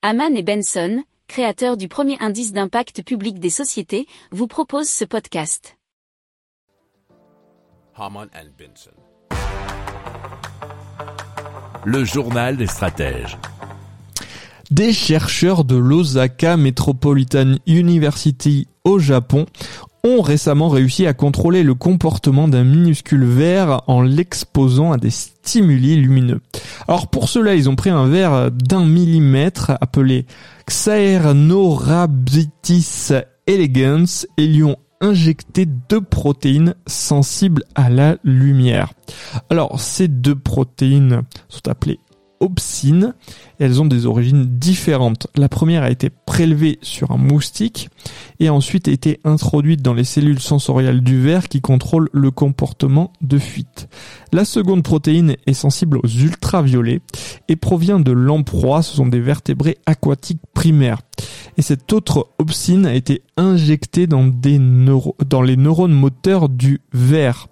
Haman et Benson, créateurs du premier indice d'impact public des sociétés, vous proposent ce podcast. Haman and Benson. Le journal des stratèges. Des chercheurs de l'Osaka Metropolitan University au Japon ont récemment réussi à contrôler le comportement d'un minuscule verre en l'exposant à des stimuli lumineux. Alors pour cela, ils ont pris un verre d'un millimètre appelé Xaernorabitis elegans et lui ont injecté deux protéines sensibles à la lumière. Alors ces deux protéines sont appelées opsines et elles ont des origines différentes. La première a été prélevée sur un moustique et a ensuite été introduite dans les cellules sensoriales du verre qui contrôlent le comportement de fuite. La seconde protéine est sensible aux ultraviolets et provient de lamproie, ce sont des vertébrés aquatiques primaires. Et cette autre opsine a été injectée dans, des dans les neurones moteurs du verre.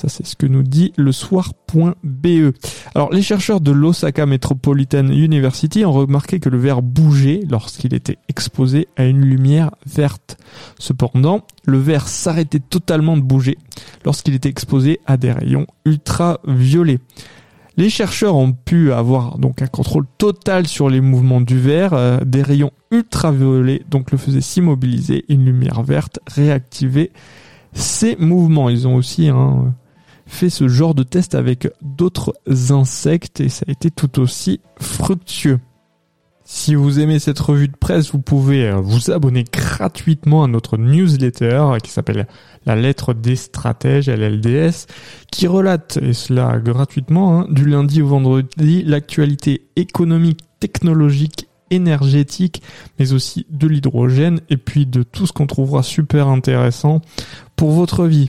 Ça, c'est ce que nous dit le soir.be. Alors, les chercheurs de l'Osaka Metropolitan University ont remarqué que le verre bougeait lorsqu'il était exposé à une lumière verte. Cependant, le verre s'arrêtait totalement de bouger lorsqu'il était exposé à des rayons ultraviolets. Les chercheurs ont pu avoir donc un contrôle total sur les mouvements du verre, euh, des rayons ultraviolets donc le faisaient s'immobiliser, une lumière verte réactivait ces mouvements. Ils ont aussi hein, fait ce genre de test avec d'autres insectes et ça a été tout aussi fructueux. Si vous aimez cette revue de presse, vous pouvez euh, vous abonner gratuitement à notre newsletter qui s'appelle La lettre des stratèges, LLDS, qui relate, et cela gratuitement, hein, du lundi au vendredi, l'actualité économique, technologique, énergétique, mais aussi de l'hydrogène et puis de tout ce qu'on trouvera super intéressant pour votre vie.